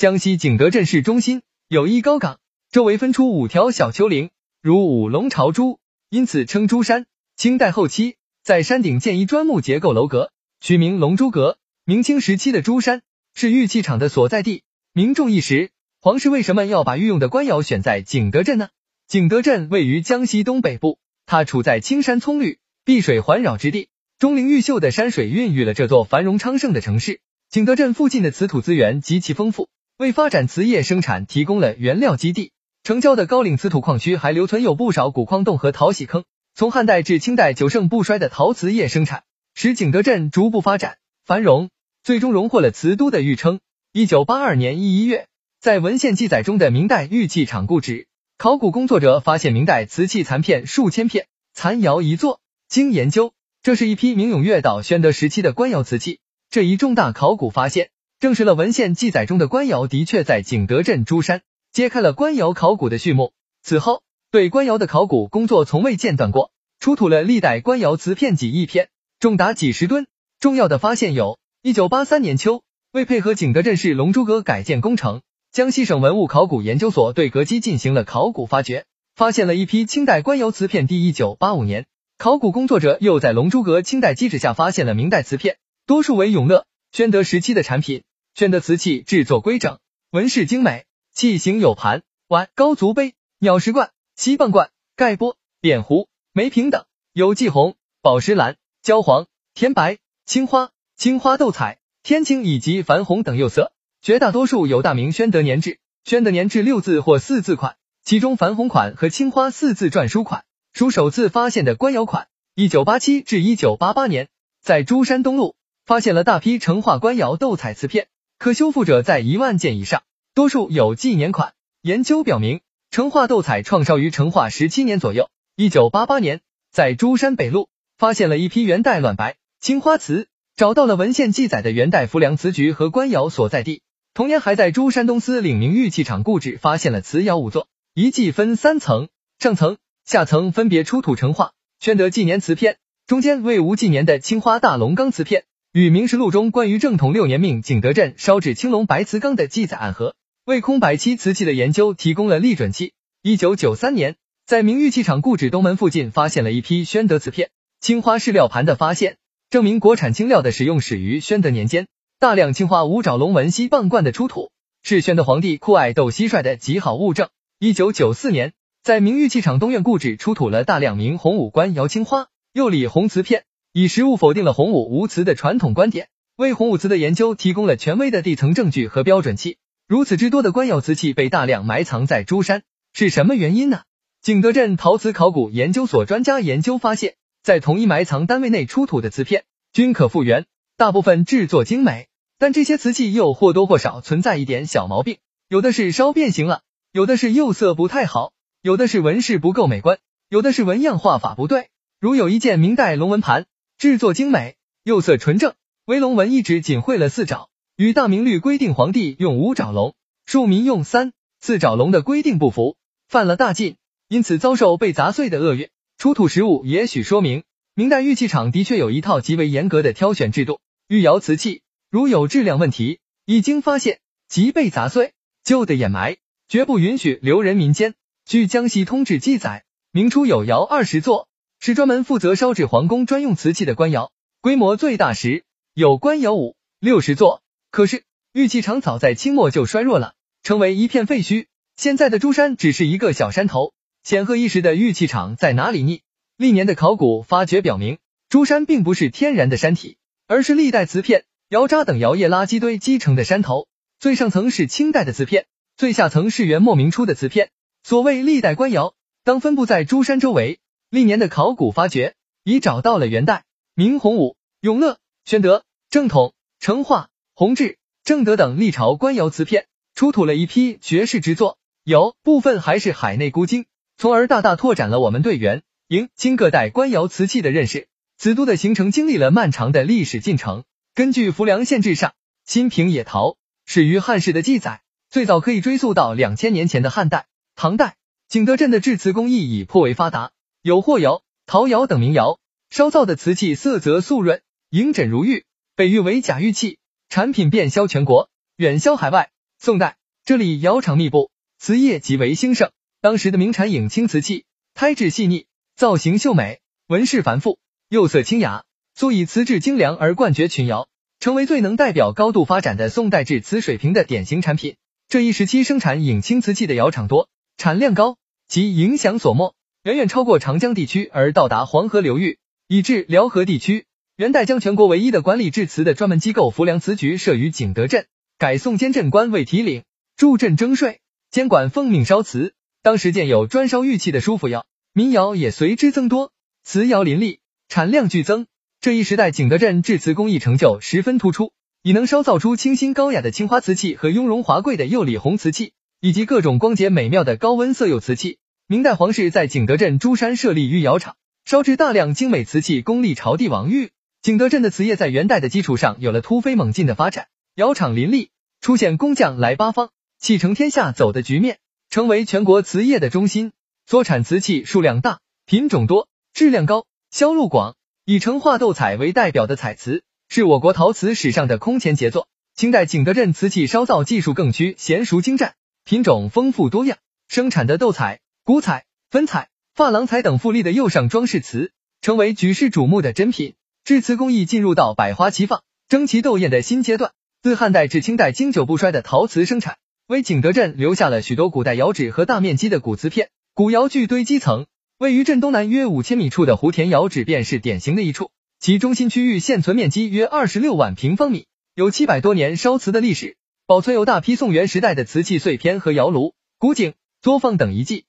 江西景德镇市中心有一高岗，周围分出五条小丘陵，如五龙朝珠，因此称珠山。清代后期，在山顶建一砖木结构楼阁，取名龙珠阁。明清时期的珠山是玉器厂的所在地，名重一时。皇室为什么要把御用的官窑选在景德镇呢？景德镇位于江西东北部，它处在青山葱绿、碧水环绕之地，钟灵毓秀的山水孕育了这座繁荣昌盛的城市。景德镇附近的瓷土资源极其丰富，为发展瓷业生产提供了原料基地。城郊的高岭瓷土矿区还留存有不少古矿洞和淘洗坑。从汉代至清代久盛不衰的陶瓷业生产，使景德镇逐步发展繁荣，最终荣获了瓷都的誉称。一九八二年一一月，在文献记载中的明代玉器厂故址。考古工作者发现明代瓷器残片数千片，残窑一座。经研究，这是一批明永乐到宣德时期的官窑瓷器。这一重大考古发现，证实了文献记载中的官窑的确在景德镇珠山，揭开了官窑考古的序幕。此后，对官窑的考古工作从未间断过，出土了历代官窑瓷片几亿片，重达几十吨。重要的发现有：一九八三年秋，为配合景德镇市龙珠阁改建工程。江西省文物考古研究所对阁基进行了考古发掘，发现了一批清代官窑瓷片。第一九八五年，考古工作者又在龙珠阁清代基址下发现了明代瓷片，多数为永乐、宣德时期的产品。宣德瓷器制作规整，纹饰精美，器形有盘、碗、高足杯、鸟食罐、锡棒罐、盖钵、扁壶、梅瓶等，有霁红、宝石蓝、焦黄、甜白、青花、青花斗彩、天青以及矾红等釉色。绝大多数有大明宣德年制、宣德年制六字或四字款，其中矾红款和青花四字篆书款属首次发现的官窑款。一九八七至一九八八年，在珠山东路发现了大批成化官窑斗彩瓷片，可修复者在一万件以上，多数有纪年款。研究表明，成化斗彩创烧于成化十七年左右。一九八八年，在珠山北路发现了一批元代卵白青花瓷，找到了文献记载的元代浮梁瓷局和官窑所在地。同年，还在珠山东司领明玉器厂故址发现了瓷窑五座，遗迹分三层，上层、下层分别出土成化、宣德纪年瓷片，中间为无纪年的青花大龙缸瓷片，与《明实录》中关于正统六年命景德镇烧制青龙白瓷缸的记载暗合，为空白期瓷器的研究提供了立准期。一九九三年，在明玉器厂故址东门附近发现了一批宣德瓷片，青花饰料盘的发现，证明国产青料的使用始于宣德年间。大量青花五爪龙纹锡棒罐的出土，是宣德皇帝酷爱斗蟋蟀的极好物证。一九九四年，在明玉器厂东院故址出土了大量明洪武官窑青花釉里红瓷片，以实物否定了洪武无瓷的传统观点，为洪武瓷的研究提供了权威的地层证据和标准器。如此之多的官窑瓷器被大量埋藏在珠山，是什么原因呢？景德镇陶瓷考古研究所专家研究发现，在同一埋藏单位内出土的瓷片均可复原，大部分制作精美。但这些瓷器又或多或少存在一点小毛病，有的是烧变形了，有的是釉色不太好，有的是纹饰不够美观，有的是纹样画法不对。如有一件明代龙纹盘，制作精美，釉色纯正，为龙纹一直仅绘了四爪，与大明律规定皇帝用五爪龙，庶民用三四爪龙的规定不符，犯了大禁，因此遭受被砸碎的厄运。出土实物也许说明，明代玉器厂的确有一套极为严格的挑选制度，玉窑瓷器。如有质量问题，一经发现即被砸碎，就得掩埋，绝不允许留人民间。据江西通志记载，明初有窑二十座，是专门负责烧制皇宫专用瓷器的官窑，规模最大时有官窑五六十座。可是玉器厂早在清末就衰弱了，成为一片废墟。现在的珠山只是一个小山头，显赫一时的玉器厂在哪里呢？历年的考古发掘表明，珠山并不是天然的山体，而是历代瓷片。窑渣等窑业垃圾堆积成的山头，最上层是清代的瓷片，最下层是元末明初的瓷片。所谓历代官窑，当分布在珠山周围。历年的考古发掘，已找到了元代、明洪武、永乐、宣德、正统、成化、弘治、正德等历朝官窑瓷片，出土了一批绝世之作。有部分还是海内孤精，从而大大拓展了我们对元、明、清各代官窑瓷器的认识。瓷都的形成经历了漫长的历史进程。根据《浮梁县志》上《新平野陶始于汉室》的记载，最早可以追溯到两千年前的汉代、唐代。景德镇的制瓷工艺已颇为发达，有霍窑、陶窑等名窑，烧造的瓷器色泽素润，莹轸如玉，被誉为假玉器，产品遍销全国，远销海外。宋代这里窑厂密布，瓷业极为兴盛。当时的名产影青瓷器，胎质细腻，造型秀美，纹饰繁复，釉色清雅，素以瓷质精良而冠绝群窑，成为最能代表高度发展的宋代制瓷水平的典型产品。这一时期生产影青瓷器的窑厂多，产量高，其影响所没，远远超过长江地区而到达黄河流域，以至辽河地区。元代将全国唯一的管理制瓷的专门机构浮梁瓷局设于景德镇，改宋监镇官为提领，驻镇征税，监管奉命烧瓷。当时建有专烧玉器的舒府窑，民窑也随之增多，瓷窑林立，产量剧增。这一时代，景德镇制瓷工艺成就十分突出，已能烧造出清新高雅的青花瓷器和雍容华贵的釉里红瓷器，以及各种光洁美妙的高温色釉瓷器。明代皇室在景德镇珠山设立御窑厂，烧制大量精美瓷器，供立朝帝王御。景德镇的瓷业在元代的基础上有了突飞猛进的发展，窑厂林立，出现工匠来八方，气成天下走的局面，成为全国瓷业的中心。所产瓷器数量大，品种多，质量高，销路广。以成化斗彩为代表的彩瓷，是我国陶瓷史上的空前杰作。清代景德镇瓷器烧造技术更趋娴熟精湛，品种丰富多样，生产的斗彩、古彩、粉彩、珐琅彩等富丽的釉上装饰瓷，成为举世瞩目的珍品。制瓷工艺进入到百花齐放、争奇斗艳的新阶段。自汉代至清代，经久不衰的陶瓷生产，为景德镇留下了许多古代窑址和大面积的古瓷片、古窑具堆积层。位于镇东南约五千米处的湖田窑址便是典型的一处，其中心区域现存面积约二十六万平方米，有七百多年烧瓷的历史，保存有大批宋元时代的瓷器碎片和窑炉、古井、作坊等遗迹。